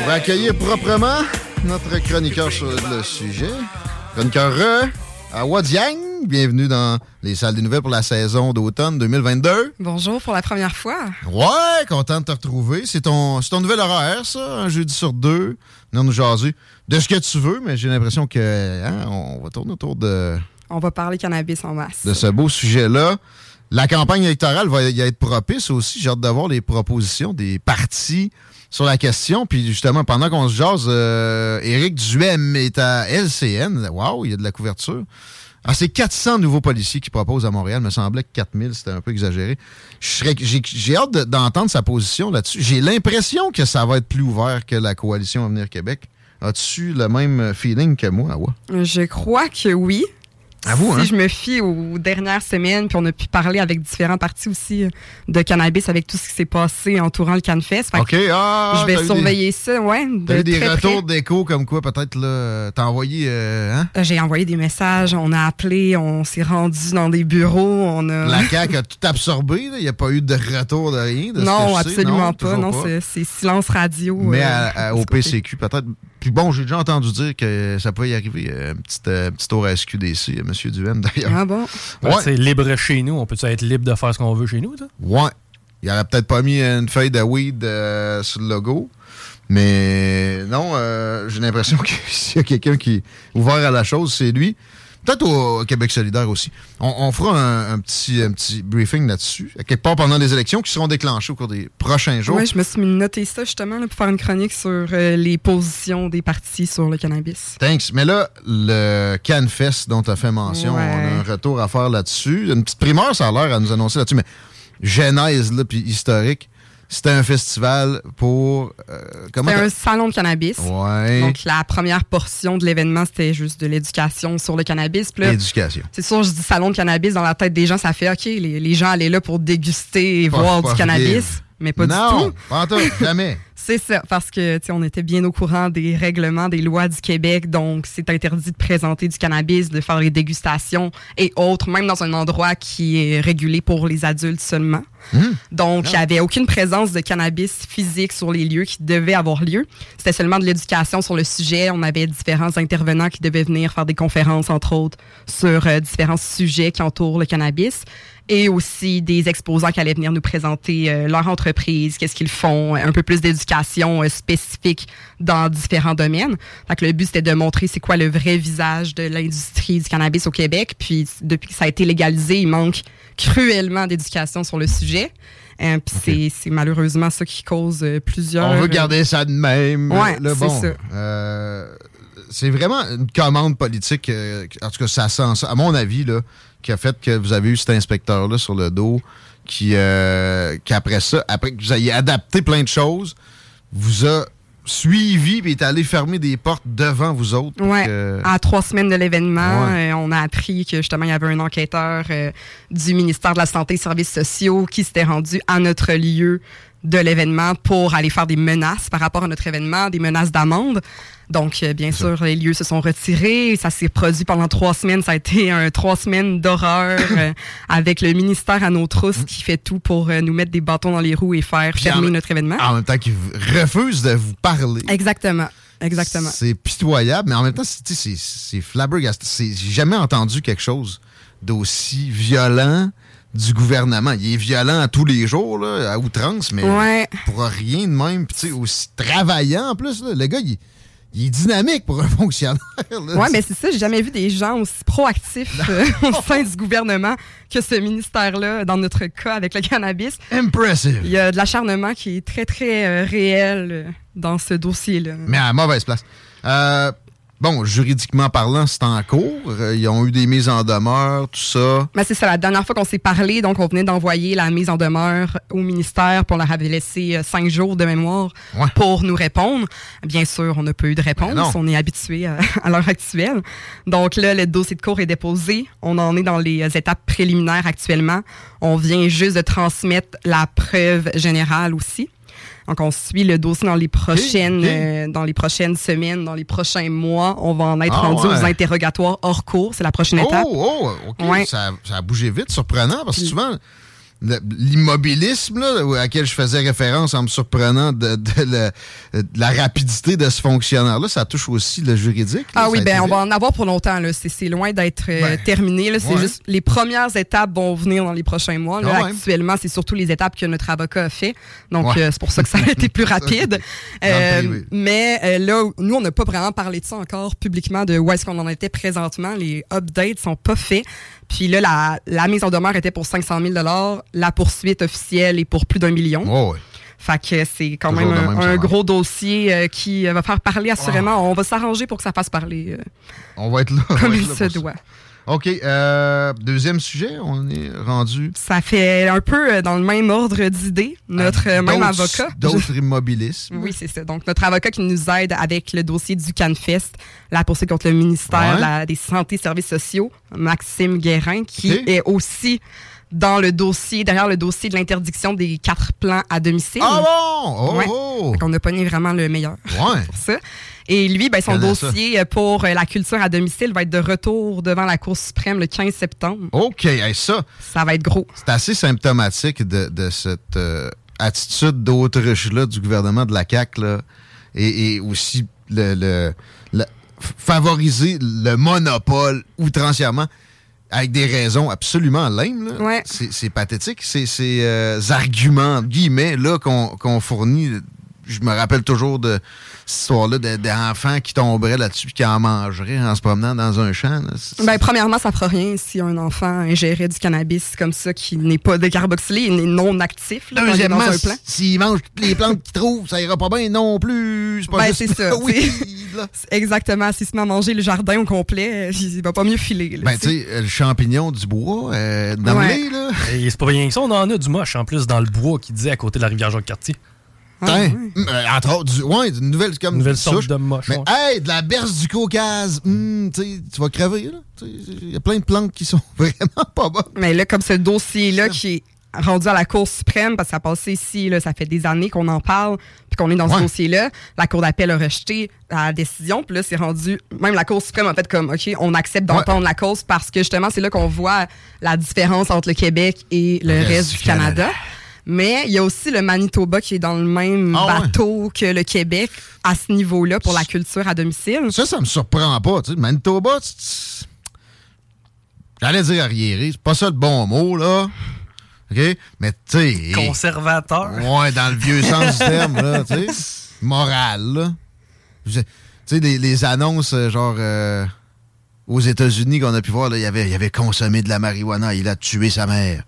On va accueillir proprement notre chroniqueur sur le sujet. Chroniqueur euh, à Wadiang. Bienvenue dans les salles des nouvelles pour la saison d'automne 2022. Bonjour pour la première fois. Ouais, content de te retrouver. C'est ton, c'est ton nouvel horaire, ça, un jeudi sur deux. Venir nous jaser de ce que tu veux, mais j'ai l'impression que hein, on va tourner autour de, On va parler cannabis en masse. de ce beau sujet-là. La campagne électorale va y être propice aussi. J'ai hâte d'avoir les propositions des partis sur la question. Puis justement, pendant qu'on se jase, euh, Éric Duhem est à LCN. Waouh, il y a de la couverture. Ah, c'est 400 nouveaux policiers qui proposent à Montréal. Me semblait que 4000, c'était un peu exagéré. J'ai hâte de- d'entendre sa position là-dessus. J'ai l'impression que ça va être plus ouvert que la coalition Avenir Québec. As-tu le même feeling que moi, Awa? Je crois que oui. À vous, si hein? je me fie aux dernières semaines, puis on a pu parler avec différents partis aussi euh, de cannabis avec tout ce qui s'est passé entourant le CanFest. OK, ah, je vais eu des- surveiller ça, ouais. T'as eu des très retours d'écho comme quoi, peut-être, là, t'as envoyé, euh, hein? Euh, J'ai envoyé des messages, on a appelé, on s'est rendu dans des bureaux, on a. La CAQ a tout absorbé. Il n'y a pas eu de retour de rien. de ce non, que sais. absolument Non, pas? Non, c'est- silence radio. Mais euh, à- à- de au ce. PCQ, peut-être. Puis bon, j'ai déjà entendu dire que ça peut y arriver. euh, Un petit, euh, petit tour à SQDC, euh, M. Duhem, d'ailleurs. Ah bon? Ben, Ouais. C'est libre chez nous. On peut être libre de faire ce qu'on veut chez nous? ça? Ouais. Il aurait peut-être pas mis une feuille de weed euh, sur le logo. Mais non, euh, j'ai l'impression que s'il y a quelqu'un qui est ouvert à la chose, c'est lui. Peut-être au Québec solidaire aussi. On, on fera un, un petit, un petit briefing là-dessus, à quelque part pendant les élections qui seront déclenchées au cours des prochains jours. Oui, je me suis noté ça justement là, pour faire une chronique sur euh, les positions des partis sur le cannabis. Thanks. Mais là, le CanFest dont tu as fait mention, Ouais. on a un retour à faire là-dessus. Une petite primeur, ça a l'air à nous annoncer là-dessus, mais genèse, là, puis historique, c'était un festival pour... euh, comment C'était un salon de cannabis. Ouais. Donc, la première portion de l'événement, c'était juste de l'éducation sur le cannabis. Puis là, Éducation. C'est sûr, je dis salon de cannabis, dans la tête des gens, ça fait OK, les, les gens allaient là pour déguster et Pas- voir du cannabis. Mais pas non, du tout. pas en tout, jamais. C'est ça, parce que tu sais, on était bien au courant des règlements, des lois du Québec, donc c'est interdit de présenter du cannabis, de faire les dégustations et autres, même dans un endroit qui est régulé pour les adultes seulement. Donc, il n'y avait aucune présence de cannabis physique sur les lieux qui devaient avoir lieu. C'était seulement de l'éducation sur le sujet. On avait différents intervenants qui devaient venir faire des conférences, entre autres, sur euh, différents sujets qui entourent le cannabis. Et aussi des exposants qui allaient venir nous présenter euh, leur entreprise, qu'est-ce qu'ils font, un peu plus d'éducation euh, spécifique dans différents domaines. Fait que le but, c'était de montrer c'est quoi le vrai visage de l'industrie du cannabis au Québec. Puis depuis que ça a été légalisé, il manque cruellement d'éducation sur le sujet. Euh, puis c'est- c'est malheureusement ça qui cause plusieurs... On veut garder ça de même. Ouais, le c'est bon. ça. Euh, c'est vraiment une commande politique, en tout cas, ça sent ça, à mon avis, là, qui a fait que vous avez eu cet inspecteur-là sur le dos, qui, euh, qui après ça, après que vous ayez adapté plein de choses, vous a suivi et est allé fermer des portes devant vous autres. que- À trois semaines de l'événement, Ouais. euh, on a appris que justement il y avait un enquêteur euh, du ministère de la Santé et Services sociaux qui s'était rendu à notre lieu de l'événement pour aller faire des menaces par rapport à notre événement, des menaces d'amende. Donc, euh, bien sûr, les lieux se sont retirés. Ça s'est produit pendant trois semaines. Ça a été un trois semaines d'horreur euh, avec le ministère à nos trousses qui fait tout pour euh, nous mettre des bâtons dans les roues et faire Puis fermer en- notre événement. En même temps qu'ils refusent de vous parler. Exactement. Exactement. C'est pitoyable, mais en même temps, c'est-. C'est- J'ai jamais entendu quelque chose d'aussi violent du gouvernement. Il est violent à tous les jours, là, à outrance, mais Ouais. pour rien de même. Puis, aussi travaillant en plus. là. Le gars, il, il est dynamique pour un fonctionnaire. là. Ouais, mais c'est ça, j'ai jamais vu des gens aussi proactifs euh, au sein du gouvernement que ce ministère-là, dans notre cas avec le cannabis. Impressive. Il y a de l'acharnement qui est très, très euh, réel euh, dans ce dossier-là. Mais à mauvaise place. Euh, bon, juridiquement parlant, c'est en cours. Euh, Ils ont eu des mises en demeure, tout ça. Mais c'est ça, la dernière fois qu'on s'est parlé, donc on venait d'envoyer la mise en demeure au ministère, pour on leur avait laissé euh, cinq jours de mémoire Ouais. pour nous répondre. Bien sûr, on n'a pas eu de réponse, Ben non. on est habitué à, à l'heure actuelle. Donc là, le dossier de cours est déposé, on en est dans les euh, étapes préliminaires actuellement. On vient juste de transmettre la preuve générale aussi. Donc, on suit le dossier dans les prochaines, euh, dans les prochaines semaines, dans les prochains mois. On va en être Ah, rendu ouais. aux interrogatoires hors cours. C'est la prochaine étape. Oh, oh, OK. Ouais. Ça, ça a bougé vite, surprenant, parce que souvent, le- l'immobilisme là, à laquelle je faisais référence en me surprenant de, de le- de la rapidité de ce fonctionnaire-là, ça touche aussi le juridique. là, Ah oui, ben on va en avoir pour longtemps. là. C'est c'est loin d'être euh, Ben, terminé. là. C'est ouais. juste les premières étapes vont venir dans les prochains mois. Là, Ah ouais. Actuellement, c'est surtout les étapes que notre avocat a fait. Donc, Ouais. euh, c'est pour ça que ça a été plus rapide. Euh, mais euh, là, nous, on n'a pas vraiment parlé de ça encore publiquement, de où est-ce qu'on en était présentement. Les updates sont pas faits. Puis là, la, la mise en demeure était pour 500 000 La poursuite officielle est pour plus d'un million. Oh. Fait que c'est quand Toujours même un, même un salaire. gros dossier euh, qui euh, va faire parler assurément. On va s'arranger pour que ça fasse parler euh, On va être là. comme il se ça. OK. euh, deuxième sujet, on est rendu. Ça fait un peu euh, dans le même ordre d'idées. Notre euh, même avocat. D'autres immobilismes. Oui, c'est ça. Donc, notre avocat qui nous aide avec le dossier du CanFest, la poursuite contre le ministère Ouais. de la- des Santé et Services sociaux, Maxime Guérin, qui est aussi dans le dossier, derrière le dossier de l'interdiction des quatre plans à domicile. Ah bon? Oh, Ouais. oh. Qu'on a pogné vraiment le meilleur Ouais. pour ça. Et lui, ben, son ça. dossier pour euh, la culture à domicile va être de retour devant la Cour suprême le 15 septembre. OK. hey, ça, Ça va être gros. c'est assez symptomatique de, de cette euh, attitude d'autruche-là du gouvernement de la CAQ, là, et, et aussi le, le- favoriser le monopole outrancièrement avec des raisons absolument laimes. là. Ouais. C'est c'est pathétique. Ces, ces euh, arguments, guillemets, là, qu'on qu'on fournit, je me rappelle toujours de cette histoire-là de- d'enfants qui tomberaient là-dessus et qui en mangeraient en se promenant dans un champ. là. Ben, premièrement, ça fera rien si un enfant ingérait du cannabis comme ça qui n'est pas décarboxylé et n'est non actif là, il Deuxièmement, s'il mange toutes les plantes qu'il trouve, ça ira pas bien non plus. C'est pas Ben, juste c'est ça, oui. Exactement. S'il se met à manger le jardin au complet, il va pas mieux filer. là, Ben, tu sais. euh, le champignon du bois, euh, dans Ouais. le là. Et c'est pas rien que ça, on en a du moche en plus dans le bois qui disait à côté de la rivière Jacques-Cartier. Ah, Tain, ouais. euh, entre autres, du, ouais, une nouvelle, comme Une nouvelle sorte souche. de moche. Mais ouais. hey, de la berce du Caucase, hum, tu vas crever, Il y a plein de plantes qui sont vraiment pas bonnes. Mais là, comme ce dossier-là qui est rendu à la Cour suprême, parce que ça a passé ici, là, ça fait des années qu'on en parle, puis qu'on est dans Ouais. ce dossier-là, la Cour d'appel a rejeté la décision, puis là, c'est rendu, même la Cour suprême a fait comme, OK, on accepte d'entendre la cause, parce que justement, c'est là qu'on voit la différence entre le Québec et le reste, du Canada. Mais il y a aussi le Manitoba qui est dans le même Ah ouais. bateau que le Québec à ce niveau-là pour la culture à domicile. Ça, ça me surprend pas. Tu sais, Manitoba, J'allais dire arriéré, c'est pas ça le bon mot, là. OK? Mais, tu sais. Conservateur. Ouais, dans le vieux sens du terme, là, tu sais. Moral, là. Tu sais, les, les annonces, euh, genre. euh, aux États-Unis qu'on a pu voir, là, il avait, il avait consommé de la marijuana, il a tué sa mère.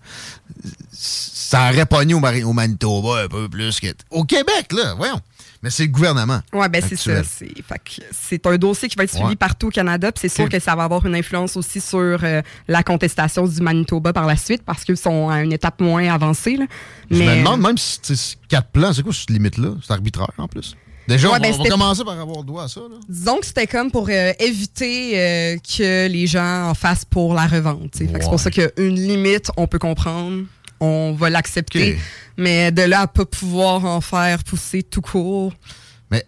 Ça aurait pogné au, Mari- au Manitoba un peu plus que. Au Québec, là, voyons. Mais c'est le gouvernement. Ouais, ben c'est ça. C'est fait que c'est un dossier qui va être suivi Ouais. partout au Canada. Puis c'est sûr que ça va avoir une influence aussi sur euh, la contestation du Manitoba par la suite parce qu'ils sont à une étape moins avancée. là. Je me demande même si quatre plans, c'est quoi cette limite-là? C'est arbitraire en plus. Déjà, Ouais, on, ben, on va commencer par avoir droit à ça. Là. disons que c'était comme pour euh, éviter euh, que les gens en fassent pour la revente. que C'est Ouais. pour ça qu'une limite, on peut comprendre. On va l'accepter. Mais de là à pas pouvoir en faire pousser tout court. Mais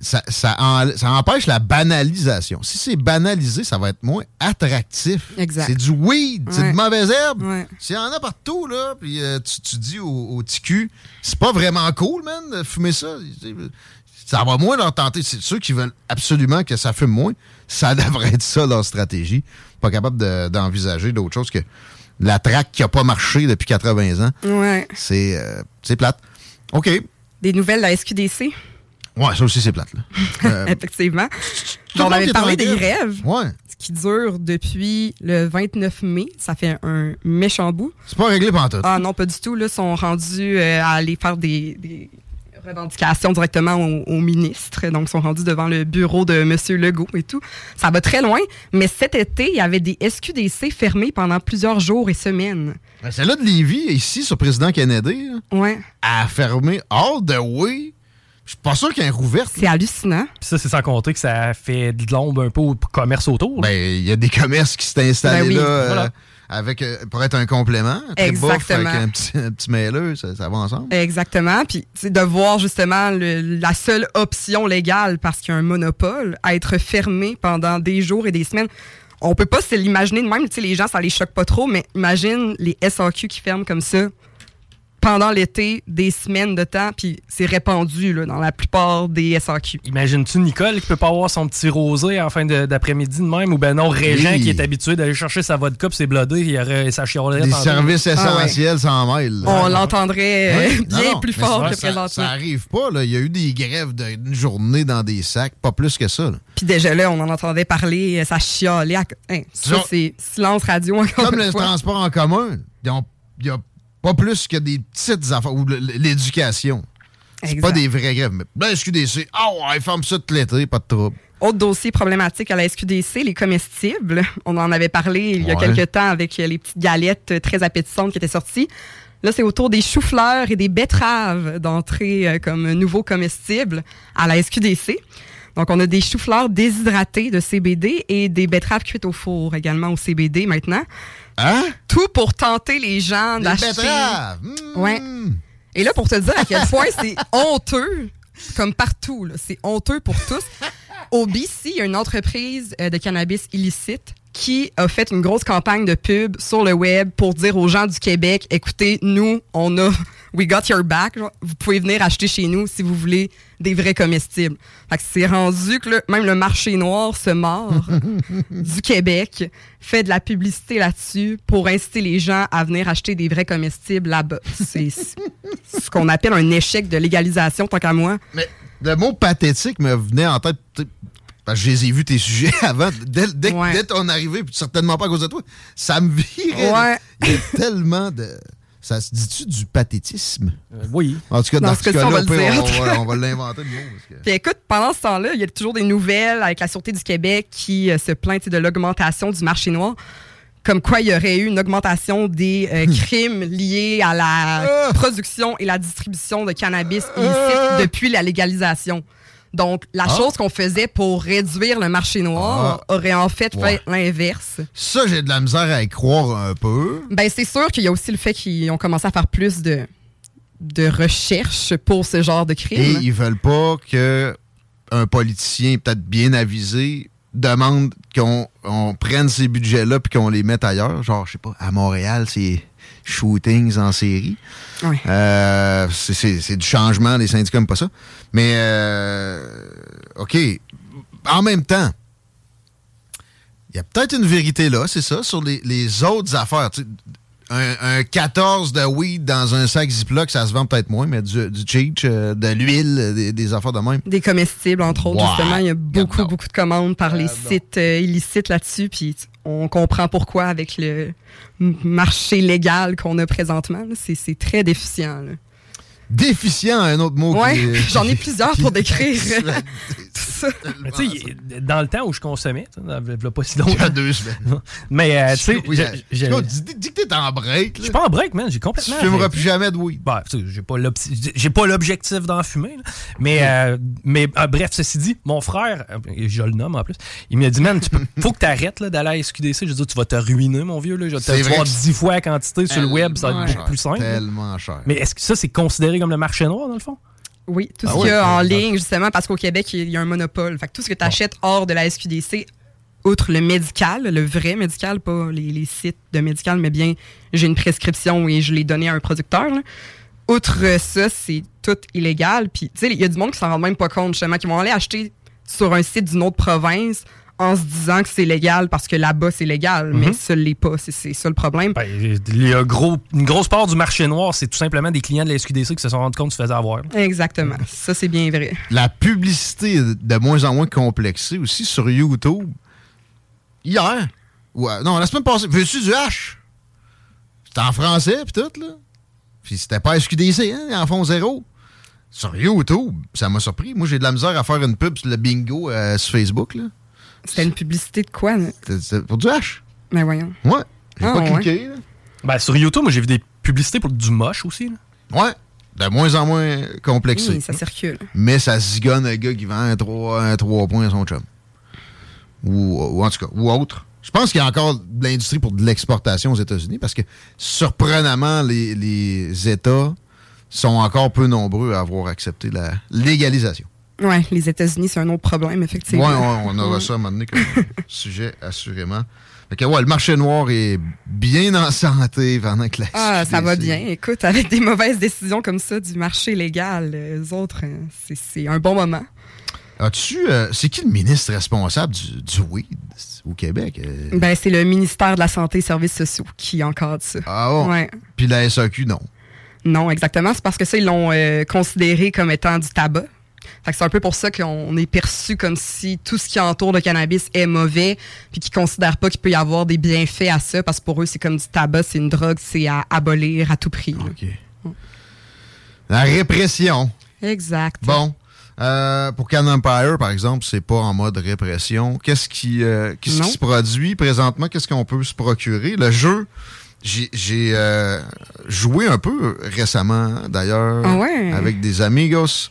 ça, ça, en- ça empêche la banalisation. Si c'est banalisé, ça va être moins attractif. Exact. C'est du weed, c'est de mauvaises herbes. Ouais. S'il y en a partout, là, puis euh, tu, tu dis au, au TQ, c'est pas vraiment cool, man, de fumer ça. Ça va moins leur tenter. C'est ceux qui veulent absolument que ça fume moins. Ça devrait être ça, leur stratégie. Pas capable de- d'envisager d'autre chose que la traque qui a pas marché depuis 80 ans. Ouais. C'est euh, c'est plate. OK. Des nouvelles de la SQDC, Ouais, ça aussi, c'est plate. Là. Euh, effectivement. on avait parlé des grève. grèves. Ouais. qui dure depuis le 29 mai. Ça fait un méchant bout. C'est pas réglé pendant tout. Ah non, pas du tout. Là, sont rendus euh, à aller faire des, des revendications directement au, au ministre. Donc, ils sont rendus devant le bureau de M. Legault et tout. Ça va très loin. Mais cet été, il y avait des SQDC fermés pendant plusieurs jours et semaines. Ben, Celle-là de Lévis, ici, sur président Kennedy, là, Ouais, a fermé all the way. Je suis pas sûr qu'elle est rouverte. c'est hallucinant. Puis ça, c'est sans compter que ça fait de l'ombre un peu au commerce autour. là. Ben, il y a des commerces qui s'étaient installés Ben oui, là euh. Avec, euh, pour être un complément. Très Exactement. avec un petit, un petit mêleux, ça, ça va ensemble. Exactement. Puis, de voir justement le- la seule option légale, parce qu'il y a un monopole, à être fermé pendant des jours et des semaines. On peut pas se l'imaginer de même. Tu sais, les gens, ça les choque pas trop, mais imagine les SAQ qui ferment comme ça pendant l'été, des semaines de temps, puis c'est répandu là, dans la plupart des SAQ. Imagines-tu Nicole qui peut pas avoir son petit rosé en fin d'après-midi de même ou ben non Régent Oui. qui est habitué d'aller chercher sa vodka pis ses blodés, il y aurait sa chiolette. Des en- services Ah ouais. essentiels sans mêle. là. On l'entendrait euh, Ouais. bien Non, non, plus mais fort ça- que ça, présentement. ça arrive pas. Là. Il y a eu des grèves d'une journée dans des sacs, pas plus que ça. là. Puis déjà là, on en entendait parler, euh, ça chialait. à- Hein, ça, Ça- c'est silence radio encore Comme le fois. transport en commun, ils ont- il y a pas plus que des petites affaires. Ou l'éducation. C'est pas des vraies grèves. Mais la SQDC, ah ouais, ferme ça tout l'été, pas de trouble. Autre dossier problématique à la SQDC, les comestibles. On en avait parlé il y a Ouais. quelques temps avec les petites galettes euh, très appétissantes qui étaient sorties. Là, c'est autour des choux-fleurs et des betteraves d'entrer euh, comme nouveaux comestibles à la SQDC. Donc, on a des choux-fleurs déshydratés de CBD et des betteraves cuites au four également au CBD maintenant. Hein? Tout pour tenter les gens d'acheter. Mmh. Ouais. Et là, pour te dire à quel point c'est honteux, comme partout, c'est honteux pour tous. Au BC, il y a une entreprise euh, de cannabis illicite qui a fait une grosse campagne de pub sur le web pour dire aux gens du Québec, écoutez, nous, on a, we got your back, genre, vous pouvez venir acheter chez nous si vous voulez des vrais comestibles. Fait que c'est rendu que là, même le marché noir se mord du Québec, fait de la publicité là-dessus pour inciter les gens à venir acheter des vrais comestibles là-bas. C'est ce qu'on appelle un échec de légalisation, tant qu'à moi. Mais le mot pathétique me venait en tête. Parce que je les ai vus tes sujets avant, dès, dès, Ouais. dès ton arrivée, puis certainement pas à cause de toi. Ça me virait. Ouais. Il y a tellement de. Ça se dit-tu du pathétisme? Euh, oui. En tout cas, Dans dans ce ce cas-là, on va au le pire, dire. on va, on va l'inventer le mot. que- Puis écoute, pendant ce temps-là, il y a toujours des nouvelles avec la Sûreté du Québec qui euh, se plaint de l'augmentation du marché noir. Comme quoi, il y aurait eu une augmentation des euh, crimes liés à la Ah! production et la distribution de cannabis illicite depuis la légalisation. Donc, la Ah! chose qu'on faisait pour réduire le marché noir aurait en fait Ouais. fait l'inverse. Ça, j'ai de la misère à y croire un peu. Ben, c'est sûr qu'il y a aussi le fait qu'ils ont commencé à faire plus de, de recherches pour ce genre de Et crime. ils veulent pas que un politicien peut-être bien avisé demande qu'on on prenne ces budgets-là puis qu'on les mette ailleurs. Genre, je sais pas, à Montréal, c'est shootings en série. Ouais. Euh, c'est- du changement, les syndicats n'aiment pas ça. Mais, euh, OK. En même temps, Il y a peut-être une vérité là, c'est ça, sur les, les autres affaires. Un, un 14 de weed dans un sac Ziploc, ça se vend peut-être moins, mais du, du cheech, euh, de l'huile, des, des affaires de même. Des comestibles, entre autres, justement. Il y a beaucoup, beaucoup de commandes par les sites euh, illicites là-dessus. Puis on comprend pourquoi avec le marché légal qu'on a présentement. C'est très déficient. Déficient, un autre mot. Ouais, qui- j'en ai plusieurs pour décrire. Tout ça. Mais tu sais, dans le temps où je consommais, tu il y a pas si Il y a longtemps. deux semaines. Mais euh, tu sais, Oui, Yo, dis, dis que t'es en break. je suis pas en break, man. J'ai Tu complètement. fumeras arrêté. plus jamais de weed. Bah, tu j'ai pas l'obs- j'ai pas l'objectif d'en fumer, là. mais euh, mais euh, bref, ceci dit, mon frère, je le nomme en plus, il m'a dit man, tu peux, faut que t'arrêtes d'aller à SQDC. Je dis tu vas te ruiner, mon vieux là. Je vais te voir dix fois la quantité sur le web, ça va être beaucoup plus simple. Tellement cher. Mais est-ce que ça c'est considéré comme le marché noir dans le fond? Oui, tout Ah ce qu'il y a en ouais. ligne, justement, parce qu'au Québec, il y a un monopole. Fait que tout ce que tu achètes hors de la SQDC, outre le médical, le vrai médical, pas les, les sites de médical, mais bien j'ai une prescription et je l'ai donnée à un producteur. là. Outre ça, c'est tout illégal. Puis, tu sais, il y a du monde qui s'en rend même pas compte, justement, qui vont aller acheter sur un site d'une autre province en se disant que c'est légal parce que là-bas, c'est légal, mais ça l'est pas. C'est- ça le problème. Ben, il y a gros, une grosse part du marché noir, c'est tout simplement des clients de la SQDC qui se sont rendus compte qu'ils se faisaient avoir. Exactement. Ça, c'est bien vrai. La publicité est de moins en moins complexée aussi sur YouTube. Hier, ouais, non, la semaine passée, veux-tu du H? C'était en français, puis tout, là. Puis c'était pas SQDC, hein, ils en font zéro. Sur YouTube, ça m'a surpris. Moi, j'ai de la misère à faire une pub sur le bingo euh, sur Facebook, là. C'était une publicité de quoi? là? Pour du H. Mais voyons. Ouais. J'ai Ah, pas ouais. cliqué, là. Ben, sur YouTube, moi j'ai vu des publicités pour du moche aussi. là. Ouais. De moins en moins complexé. Oui, ça circule. mais ça zigonne un gars qui vend un 3, un trois points à son chum. Ou, ou en tout cas, ou autre. Je pense qu'il y a encore de l'industrie pour de l'exportation aux États-Unis parce que, surprenamment, les, les États sont encore peu nombreux à avoir accepté la légalisation. Ouais, les États-Unis, c'est un autre problème, effectivement. ouais, on aura ça à un moment donné comme sujet, assurément. Fait que, ouais, le marché noir est bien en santé pendant que la Ah, ça va bien. Écoute, avec des mauvaises décisions comme ça du marché légal, euh, les autres, euh, c'est- c'est un bon moment. As-tu. euh, c'est qui le ministre responsable du, du weed au Québec? Euh, Ben, c'est le ministère de la Santé et Services sociaux qui encadre ça. ah bon? Ouais. Puis la SAQ, non? Non, exactement. C'est parce que ça, ils l'ont euh, considéré comme étant du tabac. Fait que c'est un peu pour ça qu'on est perçu comme si tout ce qui entoure le cannabis est mauvais, puis qu'ils considèrent pas qu'il peut y avoir des bienfaits à ça, parce que pour eux, c'est comme du tabac, c'est une drogue, c'est à abolir à tout prix. La répression. Exact. Bon. Euh, pour Can Empire, par exemple, c'est pas en mode répression. Qu'est-ce qui, euh, qui se produit présentement? Qu'est-ce qu'on peut se procurer? Le jeu, j'ai, euh, joué un peu récemment, d'ailleurs, Ah ouais? avec des amigos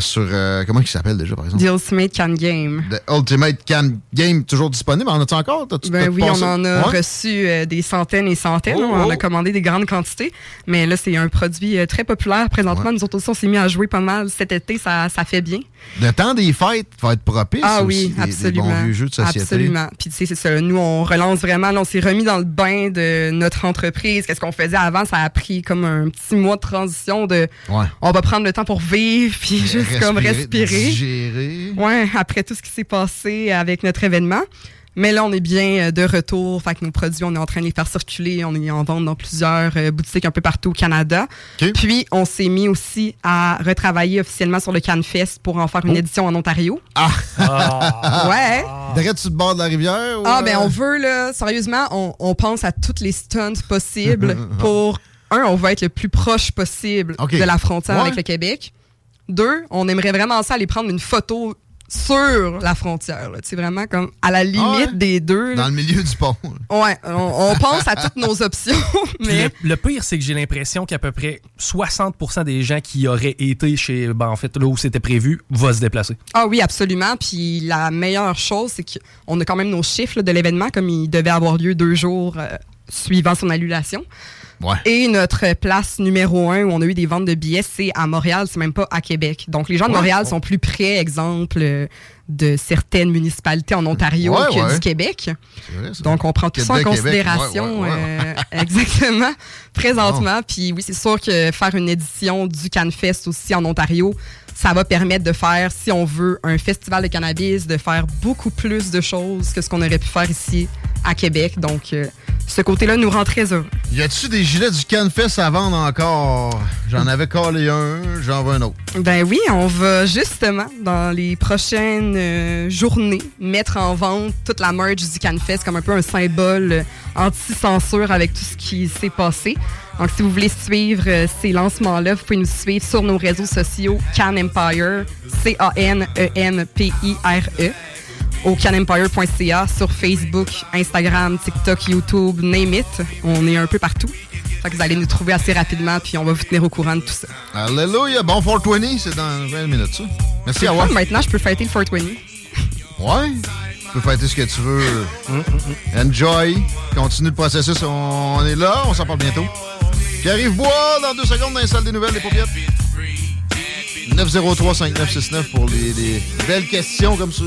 sur... euh, comment il s'appelle déjà, par exemple? The Ultimate Can Game. The Ultimate Can Game, toujours disponible. En as-tu encore? Ben oui, on en a Ouais? reçu euh, des centaines et centaines. Oh, on en oh. a commandé des grandes quantités. Mais là, c'est un produit euh, très populaire présentement. Ouais. Nous autres aussi, on s'est mis à jouer pas mal cet été. Ça, ça fait bien. Le temps des fêtes va être propice Ah aussi, oui, des- des, absolument. bons jeux de société. Absolument. Puis tu sais, c'est ça. Nous, on relance vraiment. Là, on s'est remis dans le bain de notre entreprise. Qu'est-ce qu'on faisait avant? Ça a pris comme un petit mois de transition de Ouais. on va prendre le temps pour vivre, puis comme respirer. Digérer. Ouais, après tout ce qui s'est passé avec notre événement. Mais là, on est bien euh, de retour. Fait que nos produits, on est en train de les faire circuler. On est en vente dans plusieurs euh, boutiques un peu partout au Canada. Puis, on s'est mis aussi à retravailler officiellement sur le CanFest pour en faire une édition en Ontario. Ah. Ouais. Direct sur le bord de la rivière? ou, Ah, ben, euh, on veut, là, sérieusement, on, on pense à toutes les stunts possibles pour, un, on veut être le plus proche possible de la frontière Ouais. avec le Québec. Deux, on aimerait vraiment ça aller prendre une photo sur la frontière. sais, vraiment comme à la limite Ah ouais? des deux. là. Dans le milieu du pont. Ouais, on, on pense à toutes nos options, mais Le, le pire, c'est que j'ai l'impression qu'à peu près 60% des gens qui auraient été chez, ben, en fait, là où c'était prévu, vont se déplacer. ah oui, absolument. Puis la meilleure chose, c'est qu'on a quand même nos chiffres là, de l'événement, comme il devait avoir lieu deux jours euh, suivant son annulation. Ouais. Et notre place numéro un où on a eu des ventes de billets, c'est à Montréal, c'est même pas à Québec. Donc les gens de Ouais. Montréal sont plus près, exemple, de certaines municipalités en Ontario Ouais, que du Québec. Vrai. Donc on prend tout ça en considération euh, exactement présentement. Puis oui, c'est sûr que faire une édition du CanFest aussi en Ontario, ça va permettre de faire, si on veut, un festival de cannabis, de faire beaucoup plus de choses que ce qu'on aurait pu faire ici à Québec. Donc, euh, ce côté-là nous rend très heureux. Y a-tu des gilets du CanFest à vendre encore? J'en avais collé un, j'en veux un autre. Ben oui, on va justement, dans les prochaines euh, journées, mettre en vente toute la merch du CanFest comme un peu un symbole euh, anti-censure avec tout ce qui s'est passé. Donc, si vous voulez suivre euh, ces lancements-là, vous pouvez nous suivre sur nos réseaux sociaux Can Empire, C-A-N-E-M-P-I-R-E, au canempire.ca, sur Facebook, Instagram, TikTok, YouTube, name it. On est un peu partout. Fait que vous allez nous trouver assez rapidement, puis on va vous tenir au courant de tout ça. Alléluia. Bon 420, c'est dans 20 minutes, ça. Merci à vous. Maintenant, je peux fêter le 420. Ouais. Tu peux fêter ce que tu veux. Enjoy. Continue le processus. On est là. On s'en parle bientôt. Pierre-Yves Bois, dans deux secondes, dans les salles des nouvelles, des paupiètes. 903-5969 pour les, les belles questions comme sur,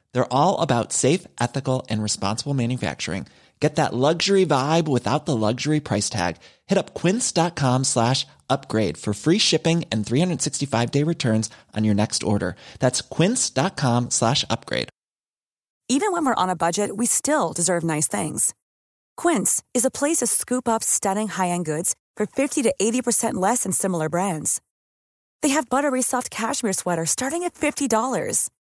They're all about safe, ethical, and responsible manufacturing. Get that luxury vibe without the luxury price tag. Hit up quince.com slash upgrade for free shipping and 365 day returns on your next order. That's quince.com slash upgrade. Even when we're on a budget, we still deserve nice things. Quince is a place to scoop up stunning high-end goods for 50 to 80% less than similar brands. They have buttery soft cashmere sweaters starting at $50,